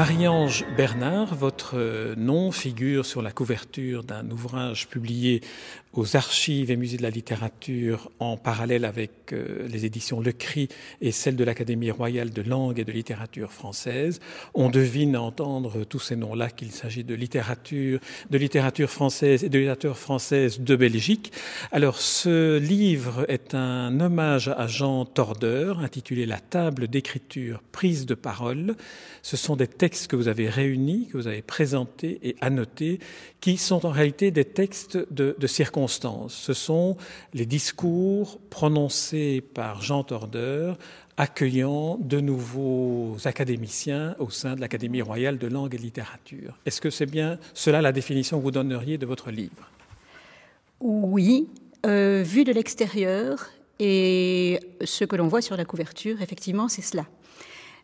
Marie-Ange Bernard, votre nom figure sur la couverture d'un ouvrage publié aux archives et musées de la littérature en parallèle avec euh, les éditions Le Cri et celles de l'Académie royale de langue et de littérature française. On devine à entendre tous ces noms-là qu'il s'agit de littérature, de littérature française et de littérature française de Belgique. Alors ce livre est un hommage à Jean Tordeur intitulé La table d'écriture prise de parole. Ce sont des textes que vous avez réunis, que vous avez présentés et annotés, qui sont en réalité des textes de, de circonstances ce sont les discours prononcés par Jean Tordeur accueillant de nouveaux académiciens au sein de l'Académie royale de langue et littérature. Est-ce que c'est bien cela la définition que vous donneriez de votre livre? Oui, euh, vu de l'extérieur et ce que l'on voit sur la couverture, effectivement, c'est cela.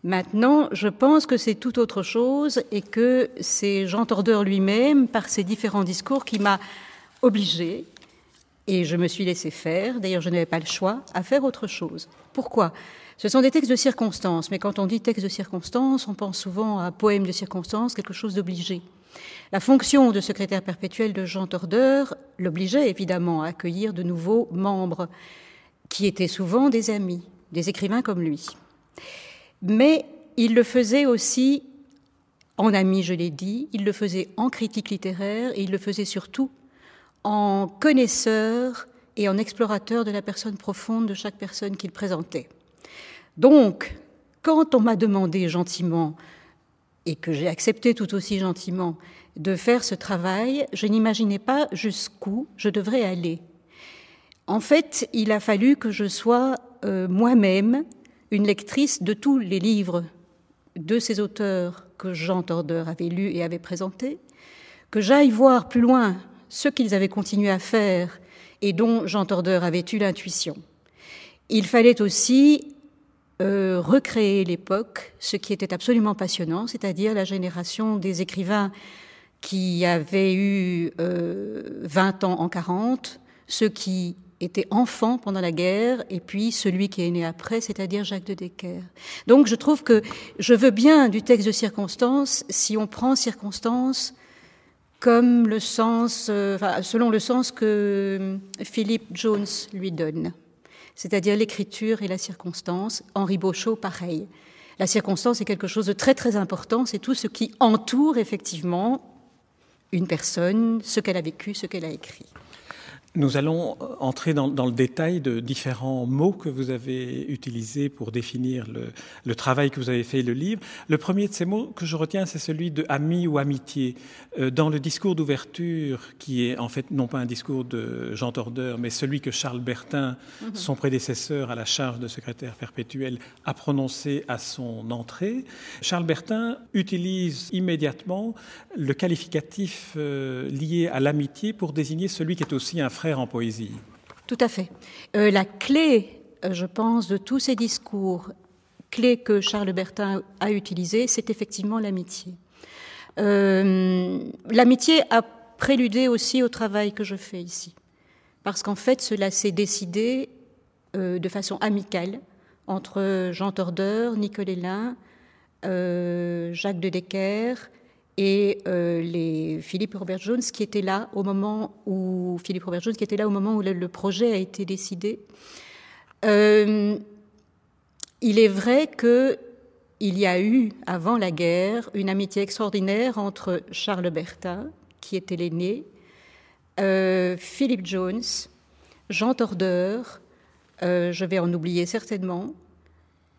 Maintenant, je pense que c'est tout autre chose et que c'est Jean Tordeur lui-même, par ses différents discours, qui m'a obligée, et je me suis laissé faire, d'ailleurs je n'avais pas le choix, à faire autre chose. Pourquoi? Ce sont des textes de circonstances, mais quand on dit texte de circonstances, on pense souvent à poème de circonstances, quelque chose d'obligé. La fonction de secrétaire perpétuel de Jean Tordeur l'obligeait évidemment à accueillir de nouveaux membres, qui étaient souvent des amis, des écrivains comme lui. Mais il le faisait aussi en ami, je l'ai dit, il le faisait en critique littéraire et il le faisait surtout en connaisseur et en explorateur de la personne profonde de chaque personne qu'il présentait. Donc, quand on m'a demandé gentiment, et que j'ai accepté tout aussi gentiment, de faire ce travail, je n'imaginais pas jusqu'où je devrais aller. En fait, il a fallu que je sois euh, moi-même une lectrice de tous les livres de ces auteurs que Jean Tordeur avait lus et avait présentés, que j'aille voir plus loin ce qu'ils avaient continué à faire et dont Jean Tordeur avait eu l'intuition. Il fallait aussi euh, recréer l'époque, ce qui était absolument passionnant, c'est-à-dire la génération des écrivains qui avaient eu euh, 20 ans en 40, ceux qui étaient enfants pendant la guerre, et puis celui qui est né après, c'est-à-dire Jacques de Decker. Donc je trouve que je veux bien du texte de circonstance si on prend circonstance comme le sens, euh, selon le sens que euh, Philippe Jones lui donne, c'est-à-dire l'écriture et la circonstance. Henri Beauchot, pareil. La circonstance est quelque chose de très très important, c'est tout ce qui entoure effectivement une personne, ce qu'elle a vécu, ce qu'elle a écrit. Nous allons entrer dans, dans, le détail de différents mots que vous avez utilisés pour définir le, le, travail que vous avez fait, le livre. Le premier de ces mots que je retiens, c'est celui de ami ou amitié. Euh, dans le discours d'ouverture, qui est en fait non pas un discours de Jean Tordeur, mais celui que Charles Bertin, -hmm. son prédécesseur à la charge de secrétaire perpétuel, a prononcé à son entrée, Charles Bertin utilise immédiatement le qualificatif euh, lié à l'amitié pour désigner celui qui est aussi un frère en poésie. Tout à fait. Euh, la clé, euh, je pense, de tous ces discours, clé que Charles Bertin a utilisé, c'est effectivement l'amitié. Euh, l'amitié a préludé aussi au travail que je fais ici. Parce qu'en fait, cela s'est décidé de façon amicale entre Jean Tordeur, Nicolas euh, Jacques de Decker, et euh, Philippe Robert Jones qui était là au moment où Philippe Robert Jones qui était là au moment où le, projet a été décidé. Euh, il est vrai que il y a eu avant la guerre une amitié extraordinaire entre Charles Bertin qui était l'aîné, euh, Philippe Jones, Jean Tordeur, je vais en oublier certainement,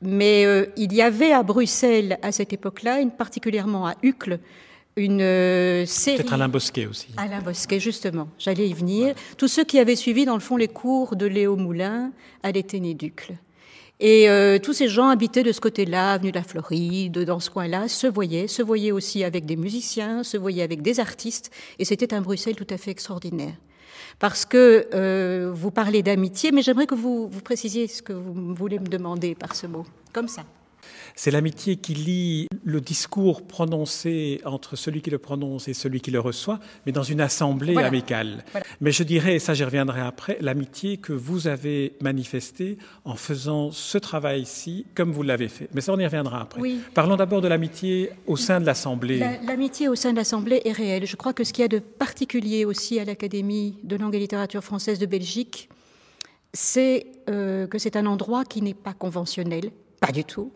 mais euh, il y avait à Bruxelles à cette époque-là, particulièrement à Uccle, une euh, série. Peut-être Alain Bosquet aussi. Alain Bosquet, justement. J'allais y venir. Ouais. Tous ceux qui avaient suivi, dans le fond, les cours de Léo Moulin à l'Éténé-Ducle. Et euh, tous ces gens habitaient de ce côté-là, avenue de la Floride, dans ce coin-là, se voyaient, se voyaient aussi avec des musiciens, se voyaient avec des artistes, et c'était un Bruxelles tout à fait extraordinaire. Parce que euh, vous parlez d'amitié, mais j'aimerais que vous, vous précisiez ce que vous voulez me demander par ce mot, comme ça. C'est l'amitié qui lie le discours prononcé entre celui qui le prononce et celui qui le reçoit, mais dans une assemblée amicale. Mais je dirais, et ça j'y reviendrai après, l'amitié que vous avez manifestée en faisant ce travail-ci comme vous l'avez fait. Mais ça on y reviendra après. Parlons d'abord de l'amitié au sein de l'Assemblée. L'amitié au sein de l'Assemblée est réelle. Je crois que ce qu'il y a de particulier aussi à l'Académie de langue et littérature française de Belgique, c'est euh, que c'est un endroit qui n'est pas conventionnel, pas du tout.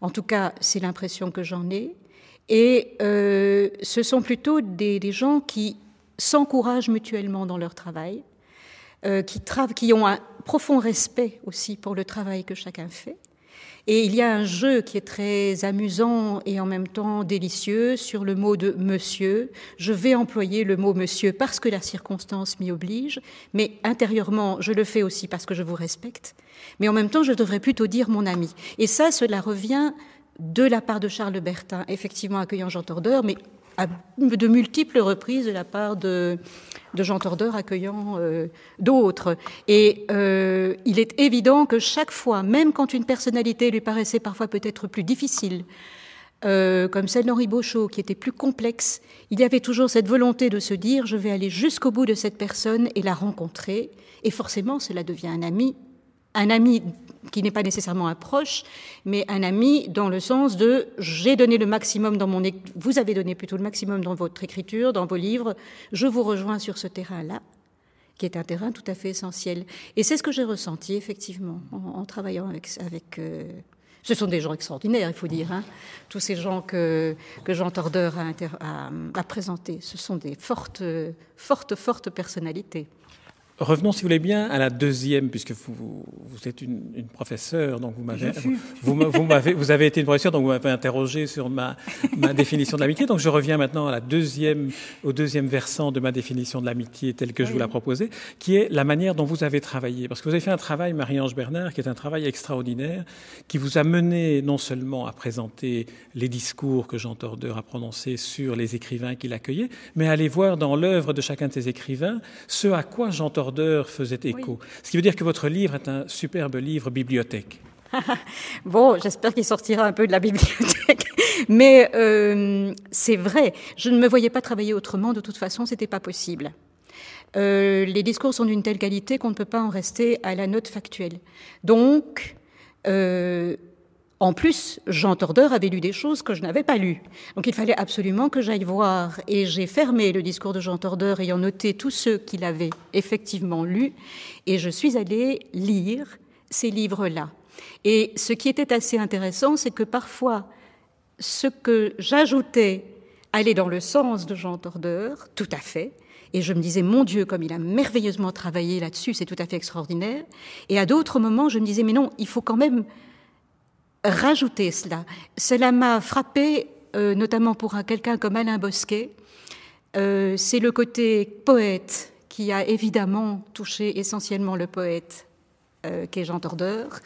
En tout cas, c'est l'impression que j'en ai. Et euh, ce sont plutôt des, gens qui s'encouragent mutuellement dans leur travail, euh, qui, qui ont un profond respect aussi pour le travail que chacun fait, et il y a un jeu qui est très amusant et en même temps délicieux sur le mot de monsieur. Je vais employer le mot monsieur parce que la circonstance m'y oblige, mais intérieurement, je le fais aussi parce que je vous respecte. Mais en même temps, je devrais plutôt dire mon ami. Et ça, cela revient de la part de Charles Bertin, effectivement accueillant Jean Tordeur, mais de multiples reprises de la part de, Jean Tordeur accueillant euh, d'autres. Et euh, il est évident que chaque fois, même quand une personnalité lui paraissait parfois peut-être plus difficile, euh, comme celle d'Henri Beauchot, qui était plus complexe, il y avait toujours cette volonté de se dire je vais aller jusqu'au bout de cette personne et la rencontrer. Et forcément, cela devient un ami un ami qui n'est pas nécessairement un proche, mais un ami dans le sens de j'ai donné le maximum dans mon vous avez donné plutôt le maximum dans votre écriture, dans vos livres, je vous rejoins sur ce terrain-là, qui est un terrain tout à fait essentiel. Et c'est ce que j'ai ressenti effectivement en, travaillant avec. euh, ce sont des gens extraordinaires, il faut dire. Hein. Tous ces gens que, Jean Tordeur a, a présentés, ce sont des fortes, fortes, fortes personnalités. Revenons, si vous voulez bien, à la deuxième, puisque vous, vous êtes une, une, professeure, donc vous m'avez, vous, avez été une professeure, donc vous m'avez interrogé sur ma, ma définition de l'amitié. Donc je reviens maintenant à la deuxième, au deuxième versant de ma définition de l'amitié telle que je vous l'ai proposée, qui est la manière dont vous avez travaillé. Parce que vous avez fait un travail, Marie-Ange Bernard, qui est un travail extraordinaire, qui vous a mené non seulement à présenter les discours que Jean Tordeur a prononcés sur les écrivains qu'il accueillait, mais à aller voir dans l'œuvre de chacun de ces écrivains ce à quoi Jean Tordeur faisait écho. Ce qui veut dire que votre livre est un superbe livre bibliothèque. bon, j'espère qu'il sortira un peu de la bibliothèque. Mais euh, c'est vrai, je ne me voyais pas travailler autrement, de toute façon, c'était pas possible. Euh, les discours sont d'une telle qualité qu'on ne peut pas en rester à la note factuelle. Donc, euh, en plus, Jean Tordeur avait lu des choses que je n'avais pas lues. Donc il fallait absolument que j'aille voir. Et j'ai fermé le discours de Jean Tordeur ayant noté tous ceux qu'il avait effectivement lus. Et je suis allée lire ces livres-là. Et ce qui était assez intéressant, c'est que parfois, ce que j'ajoutais allait dans le sens de Jean Tordeur, tout à fait. Et je me disais, mon Dieu, comme il a merveilleusement travaillé là-dessus, c'est tout à fait extraordinaire. Et à d'autres moments, je me disais, mais non, il faut quand même rajouter cela. Cela m'a frappé, euh, notamment pour quelqu'un comme Alain Bosquet. Euh, c'est le côté poète qui a évidemment touché essentiellement le poète euh, qu'est Jean Tordeur.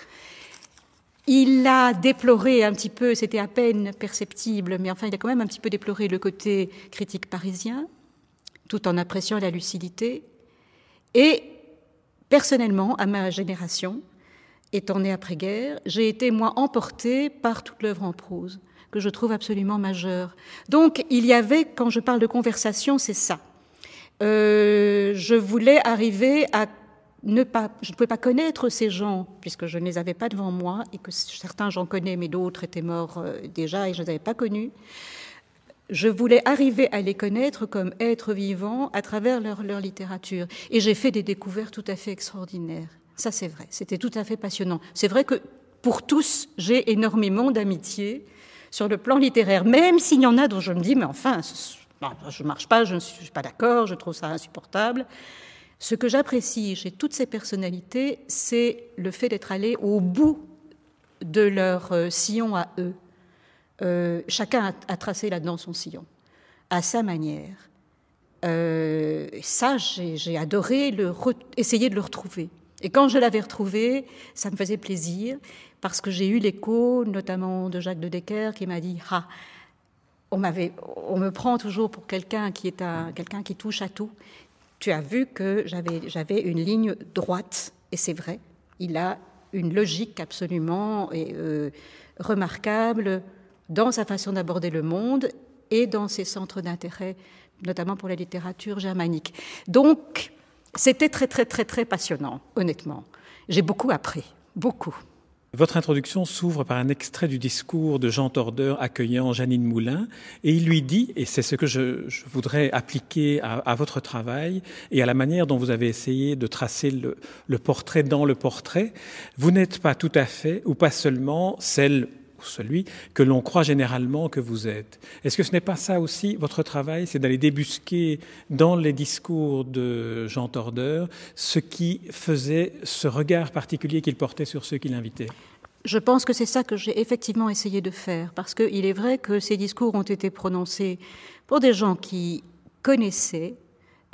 Il a déploré un petit peu, c'était à peine perceptible, mais enfin il a quand même un petit peu déploré le côté critique parisien, tout en appréciant la lucidité. Et personnellement, à ma génération, étant né après-guerre, j'ai été, moi, emportée par toute l'œuvre en prose, que je trouve absolument majeure. Donc, il y avait, quand je parle de conversation, c'est ça. Euh, je voulais arriver à ne pas, je ne pouvais pas connaître ces gens, puisque je ne les avais pas devant moi, et que certains j'en connais, mais d'autres étaient morts euh, déjà et je ne les avais pas connus. Je voulais arriver à les connaître comme êtres vivants à travers leur, leur littérature. Et j'ai fait des découvertes tout à fait extraordinaires. Ça, c'est vrai. C'était tout à fait passionnant. C'est vrai que pour tous, j'ai énormément d'amitié sur le plan littéraire, même s'il y en a dont je me dis, mais enfin, je ne marche pas, je ne suis pas d'accord, je trouve ça insupportable. Ce que j'apprécie chez toutes ces personnalités, c'est le fait d'être allé au bout de leur euh, sillon à eux. Euh, chacun a, tracé là-dedans son sillon, à sa manière. Euh, ça, j'ai adoré le essayer de le retrouver. Et quand je l'avais retrouvé, ça me faisait plaisir parce que j'ai eu l'écho, notamment de Jacques de Decker, qui m'a dit Ah, on, on me prend toujours pour quelqu'un qui est un, quelqu'un qui touche à tout. tu as vu que j'avais une ligne droite, et c'est vrai, il a une logique absolument euh, remarquable dans sa façon d'aborder le monde et dans ses centres d'intérêt, notamment pour la littérature germanique. Donc, c'était très, très, très, très passionnant, honnêtement. J'ai beaucoup appris, beaucoup. Votre introduction s'ouvre par un extrait du discours de Jean Tordeur accueillant Janine Moulin, et il lui dit, et c'est ce que je, voudrais appliquer à, votre travail et à la manière dont vous avez essayé de tracer le, le portrait dans le portrait, vous n'êtes pas tout à fait, ou pas seulement, celle celui que l'on croit généralement que vous êtes. Est-ce que ce n'est pas ça aussi votre travail, c'est d'aller débusquer dans les discours de Jean Tordeur ce qui faisait ce regard particulier qu'il portait sur ceux qu'il invitait je pense que c'est ça que j'ai effectivement essayé de faire, parce qu'il est vrai que ces discours ont été prononcés pour des gens qui connaissaient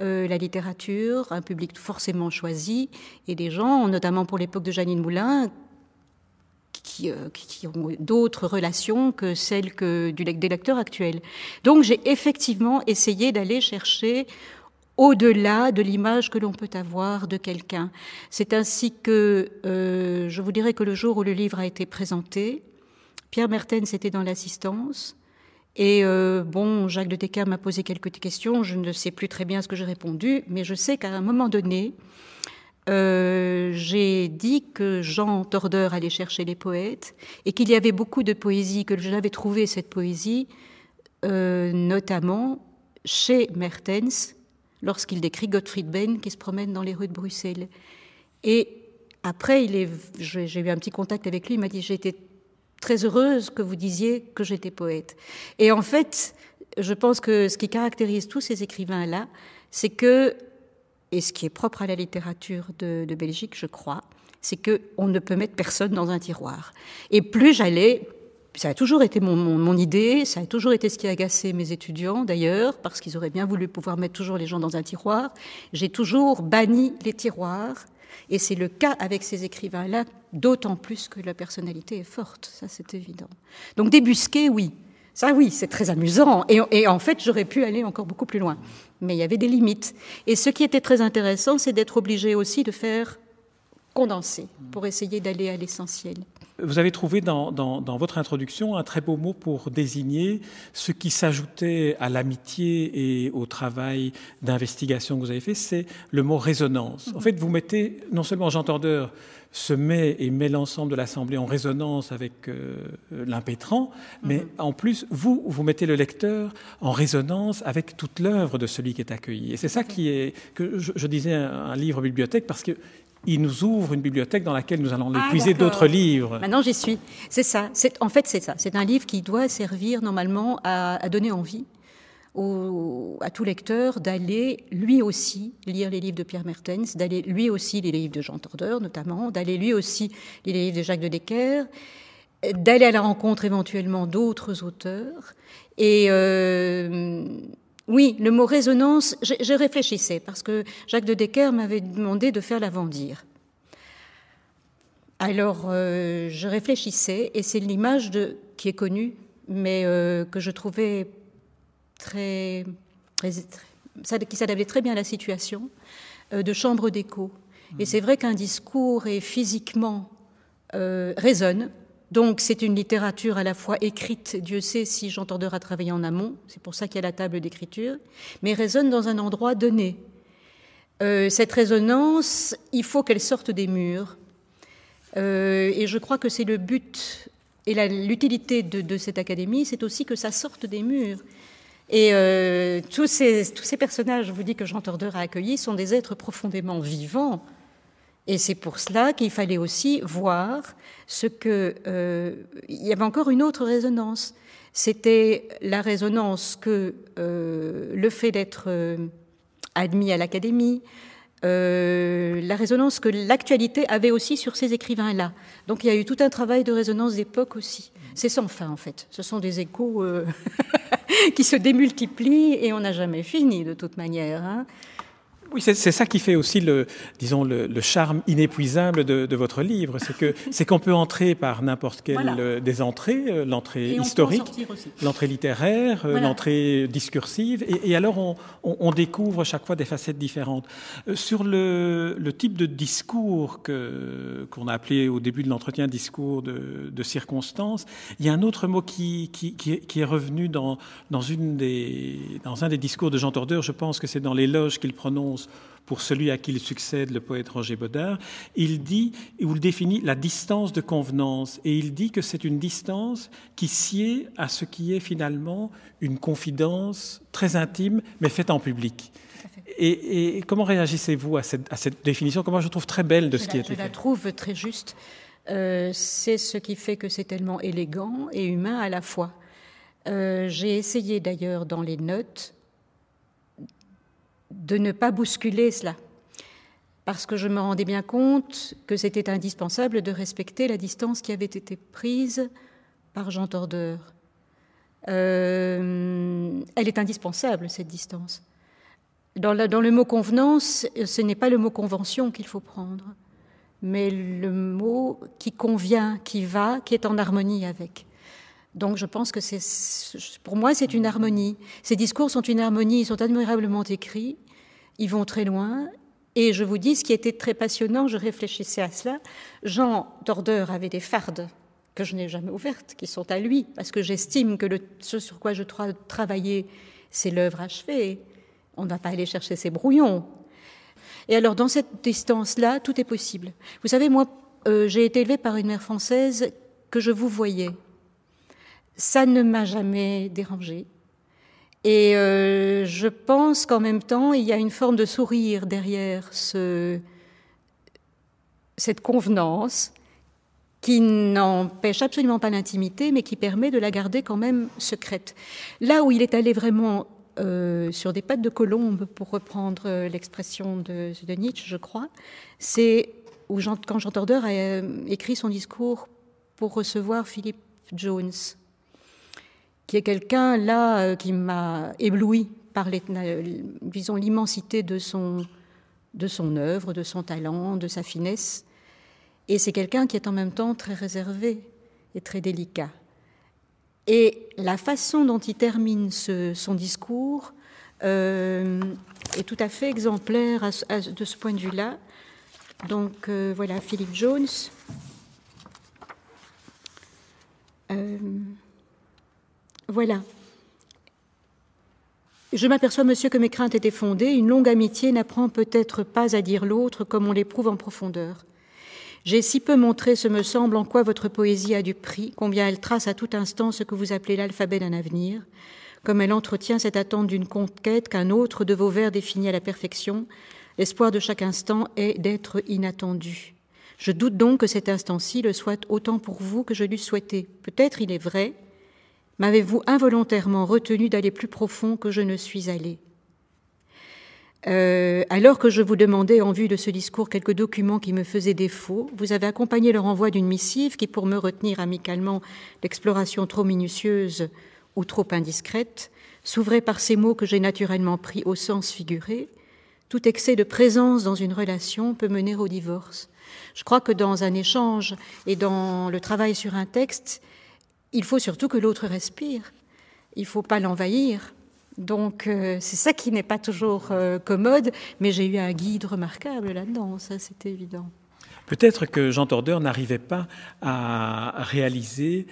euh, la littérature, un public forcément choisi, et des gens, notamment pour l'époque de Janine Moulin, euh, qui, ont d'autres relations que celles que du, des lecteurs actuels. Donc j'ai effectivement essayé d'aller chercher au-delà de l'image que l'on peut avoir de quelqu'un. C'est ainsi que euh, je vous dirais que le jour où le livre a été présenté, Pierre Mertens était dans l'assistance. Et euh, bon, Jacques de Decker m'a posé quelques questions. Je ne sais plus très bien ce que j'ai répondu, mais je sais qu'à un moment donné, euh, j'ai dit que Jean Tordeur allait chercher les poètes et qu'il y avait beaucoup de poésie, que je l'avais trouvé cette poésie, euh, notamment chez Mertens, lorsqu'il décrit Gottfried Benn qui se promène dans les rues de Bruxelles. Et après, j'ai eu un petit contact avec lui, il m'a dit J'étais très heureuse que vous disiez que j'étais poète. Et en fait, je pense que ce qui caractérise tous ces écrivains-là, c'est que et ce qui est propre à la littérature de, Belgique, je crois, c'est qu'on ne peut mettre personne dans un tiroir. Et plus j'allais, ça a toujours été mon, idée, ça a toujours été ce qui a agacé mes étudiants d'ailleurs, parce qu'ils auraient bien voulu pouvoir mettre toujours les gens dans un tiroir. J'ai toujours banni les tiroirs, et c'est le cas avec ces écrivains-là, d'autant plus que la personnalité est forte, ça c'est évident. Donc débusquer, oui, ça oui, c'est très amusant, et, et en fait j'aurais pu aller encore beaucoup plus loin mais il y avait des limites. Et ce qui était très intéressant, c'est d'être obligé aussi de faire condenser pour essayer d'aller à l'essentiel. Vous avez trouvé dans, votre introduction un très beau mot pour désigner ce qui s'ajoutait à l'amitié et au travail d'investigation que vous avez fait, c'est le mot résonance. En fait, vous mettez non seulement Jean Tordeur se met et met l'ensemble de l'Assemblée en résonance avec euh, l'impétrant, mais mm-hmm. en plus, vous, vous mettez le lecteur en résonance avec toute l'œuvre de celui qui est accueilli. Et c'est ça qui est, que je, disais, un, livre bibliothèque, parce que il nous ouvre une bibliothèque dans laquelle nous allons ah, épuiser d'autres livres. Maintenant, j'y suis. C'est ça. En fait, c'est ça. C'est un livre qui doit servir normalement à, donner envie à tout lecteur d'aller lui aussi lire les livres de Pierre Mertens, d'aller lui aussi lire les livres de Jean Tordeur notamment, d'aller lui aussi lire les livres de Jacques de Decker, d'aller à la rencontre éventuellement d'autres auteurs. Et euh, oui, le mot résonance, je, réfléchissais parce que Jacques de Decker m'avait demandé de faire l'avant-dire. Alors, euh, je réfléchissais et c'est l'image qui est connue, mais euh, que je trouvais qui s'adaptait très bien à la situation, euh, de chambre d'écho. Et c'est vrai qu'un discours et physiquement résonne, donc c'est une littérature à la fois écrite, Dieu sait si j'entendrai travailler en amont, c'est pour ça qu'il y a la table d'écriture, mais résonne dans un endroit donné. Euh, cette résonance, il faut qu'elle sorte des murs. Euh, et je crois que c'est le but et l'utilité de, cette académie, c'est aussi que ça sorte des murs. Et euh, tous, ces, tous ces personnages, je vous dis que Jean Tordeur a accueillis, sont des êtres profondément vivants, et c'est pour cela qu'il fallait aussi voir ce que... Euh, il y avait encore une autre résonance. C'était la résonance que euh, le fait d'être admis à l'Académie, la résonance que l'actualité avait aussi sur ces écrivains-là. Donc il y a eu tout un travail de résonance d'époque aussi. C'est sans fin en fait. Ce sont des échos qui se démultiplient et on n'a jamais fini de toute manière. Hein. Oui, c'est ça qui fait aussi le, disons, le, charme inépuisable de, votre livre, c'est que c'est qu'on peut entrer par n'importe quelle euh, des entrées, euh, l'entrée historique, l'entrée littéraire, euh, l'entrée discursive, et, alors on, on, découvre chaque fois des facettes différentes. Sur le, le type de discours que qu'on a appelé au début de l'entretien discours de, de circonstance, il y a un autre mot qui, qui, qui, est revenu dans, dans, une des, dans un des discours de Jean Tordeur, je pense que c'est dans l'éloge qu'il prononce pour celui à qui il succède, le poète Roger Baudard, il dit, ou il définit la distance de convenance, et il dit que c'est une distance qui sied à ce qui est finalement une confidence très intime, mais faite en public. Et, comment réagissez-vous à cette, à cette, définition? Comment je trouve très belle de ce qui a été fait Je la trouve très juste. Euh, c'est ce qui fait que c'est tellement élégant et humain à la fois. Euh, j'ai essayé d'ailleurs dans les notes de ne pas bousculer cela, parce que je me rendais bien compte que c'était indispensable de respecter la distance qui avait été prise par Jean Tordeur. Euh, elle est indispensable, cette distance. Dans, dans le mot convenance, ce n'est pas le mot convention qu'il faut prendre, mais le mot qui convient, qui va, qui est en harmonie avec. Donc je pense que c'est, pour moi, c'est une harmonie. Ces discours sont une harmonie, ils sont admirablement écrits, ils vont très loin. Et je vous dis, ce qui était très passionnant, je réfléchissais à cela. Jean Tordeur avait des fardes que je n'ai jamais ouvertes, qui sont à lui, parce que j'estime que le, ce sur quoi je dois travailler, c'est l'œuvre achevée. On ne va pas aller chercher ses brouillons. Et alors, dans cette distance-là, tout est possible. Vous savez, moi, euh, j'ai été élevée par une mère française que je vous voyais. Ça ne m'a jamais dérangée. Et euh, je pense qu'en même temps, il y a une forme de sourire derrière ce, cette convenance qui n'empêche absolument pas l'intimité, mais qui permet de la garder quand même secrète. Là où il est allé vraiment euh, sur des pattes de colombe, pour reprendre euh, l'expression de, Nietzsche, je crois, c'est où quand Jean Tordeur a écrit son discours pour recevoir Philippe Jones qui est quelqu'un là euh, qui m'a ébloui par disons l'immensité de son de son œuvre, de son talent, de sa finesse. Et c'est quelqu'un qui est en même temps très réservé et très délicat. Et la façon dont il termine son discours euh, est tout à fait exemplaire de ce point de vue-là. Donc euh, voilà, Philippe Jones. Voilà. Je m'aperçois, monsieur, que mes craintes étaient fondées. Une longue amitié n'apprend peut-être pas à dire l'autre comme on l'éprouve en profondeur. J'ai si peu montré, ce me semble, en quoi votre poésie a du prix, combien elle trace à tout instant ce que vous appelez l'alphabet d'un avenir, comme elle entretient cette attente d'une conquête qu'un autre de vos vers définit à la perfection. L'espoir de chaque instant est d'être inattendu. Je doute donc que cet instant-ci le soit autant pour vous que je l'eus souhaité. Peut-être il est vrai, M'avez-vous involontairement retenu d'aller plus profond que je ne suis allé euh, alors que je vous demandais en vue de ce discours quelques documents qui me faisaient défaut, vous avez accompagné le renvoi d'une missive qui, pour me retenir amicalement l'exploration trop minutieuse ou trop indiscrète, s'ouvrait par ces mots que j'ai naturellement pris au sens figuré. Tout excès de présence dans une relation peut mener au divorce. Je crois que dans un échange et dans le travail sur un texte, il faut surtout que l'autre respire. Il ne faut pas l'envahir. Donc euh, c'est ça qui n'est pas toujours euh, commode, mais j'ai eu un guide remarquable là-dedans, ça c'était évident. Peut-être que Jean Tordeur n'arrivait pas à réaliser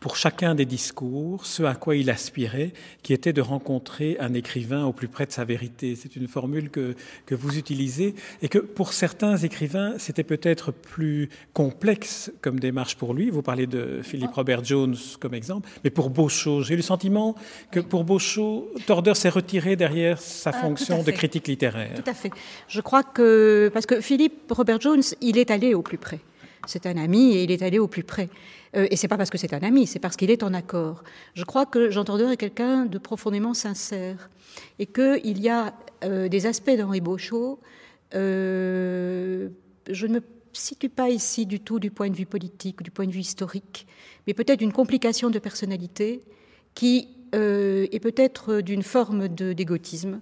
pour chacun des discours ce à quoi il aspirait, qui était de rencontrer un écrivain au plus près de sa vérité. C'est une formule que, que vous utilisez et que pour certains écrivains, c'était peut-être plus complexe comme démarche pour lui. Vous parlez de Philippe Robert Jones comme exemple, mais pour Beauchot, j'ai le sentiment que pour Beauchot, Tordeur s'est retiré derrière sa ah, fonction de critique littéraire. Tout à fait. Je crois que, parce que Philippe Robert Jones, il est allé au plus près. C'est un ami et il est allé au plus près. Euh, et c'est pas parce que c'est un ami, c'est parce qu'il est en accord. Je crois que Jean Tordeur est quelqu'un de profondément sincère et qu'il y a euh, des aspects d'Henri Beauchot. Euh, je ne me situe pas ici du tout du point de vue politique, du point de vue historique, mais peut-être une complication de personnalité qui est peut-être d'une forme d'égotisme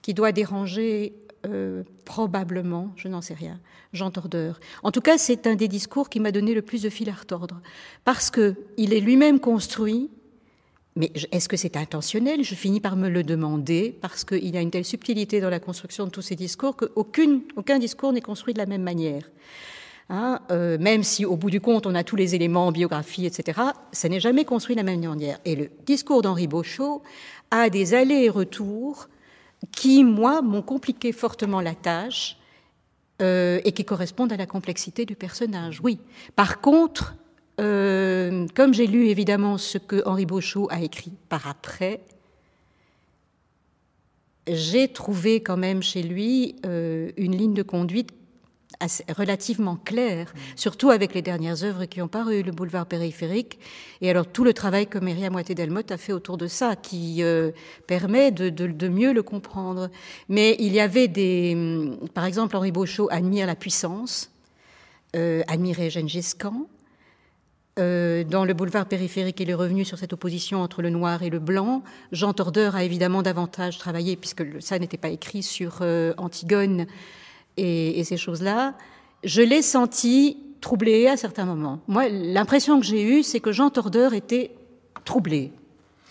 qui doit déranger euh, probablement, je n'en sais rien, Jean Tordeur. En tout cas, c'est un des discours qui m'a donné le plus de fil à retordre, parce qu'il est lui-même construit, mais est-ce que c'est intentionnel? Je finis par me le demander, parce qu'il y a une telle subtilité dans la construction de tous ces discours qu'aucun discours n'est construit de la même manière. Hein, euh, même si au bout du compte on a tous les éléments, biographie, etc., ça n'est jamais construit de la même manière. Et le discours d'Henri Beauchot a des allers et retours qui, moi, m'ont compliqué fortement la tâche euh, et qui correspondent à la complexité du personnage, oui. Par contre, euh, comme j'ai lu évidemment ce que Henri Beauchot a écrit par après, j'ai trouvé quand même chez lui une ligne de conduite relativement clair, surtout avec les dernières œuvres qui ont paru, le boulevard périphérique, et alors tout le travail que Myriam Moité-Delmotte a fait autour de ça, qui euh, permet de, mieux le comprendre. Mais il y avait des... Hum, par exemple, Henri Beauchot admire la puissance, euh, admirait Gengis Khan, euh, dans le boulevard périphérique, il est revenu sur cette opposition entre le noir et le blanc. Jean Tordeur a évidemment davantage travaillé, puisque ça n'était pas écrit sur Antigone, et, ces choses-là, je l'ai senti troublé à certains moments. Moi, l'impression que j'ai eue, c'est que Jean Tordeur était troublé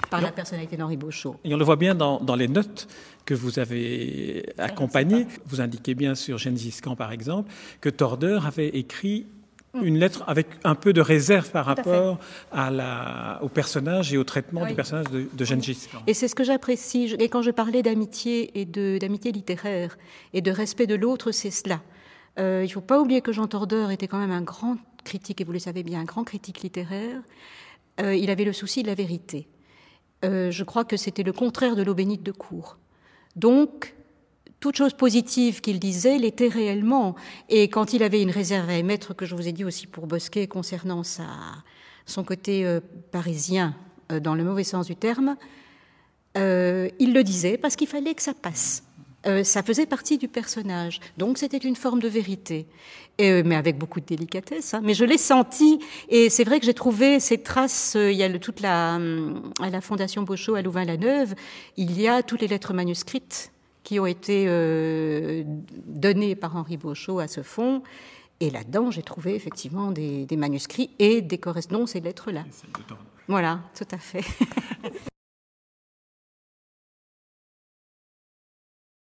par la personnalité d'Henri Beauchot. Et on le voit bien dans, les notes que vous avez accompagnées. Vous indiquez bien sur Gengis Khan, par exemple, que Tordeur avait écrit. Une lettre avec un peu de réserve par rapport à, la, au personnage et au traitement du personnage de, de Gengis Et c'est ce que j'apprécie. Et quand je parlais d'amitié et d'amitié littéraire et de respect de l'autre, c'est cela. Euh, il ne faut pas oublier que Jean Tordeur était quand même un grand critique, et vous le savez bien, un grand critique littéraire. Euh, il avait le souci de la vérité. Euh, je crois que c'était le contraire de l'eau bénite de cour. Donc, toute chose positive qu'il disait l'était réellement. Et quand il avait une réserve à émettre, que je vous ai dit aussi pour Bosquet concernant son côté euh, parisien, euh, dans le mauvais sens du terme, euh, il le disait parce qu'il fallait que ça passe. ça faisait partie du personnage. Donc c'était une forme de vérité. Et, mais avec beaucoup de délicatesse. Hein. Mais je l'ai senti, et c'est vrai que j'ai trouvé ces traces. il y a toute la à la Fondation Beauchot à Louvain-la-Neuve, il y a toutes les lettres manuscrites qui ont été euh, donnés par Henri Beauchot à ce fonds. Et là-dedans, j'ai trouvé effectivement des, des, manuscrits et des correspondances, ces lettres-là. Voilà, tout à fait.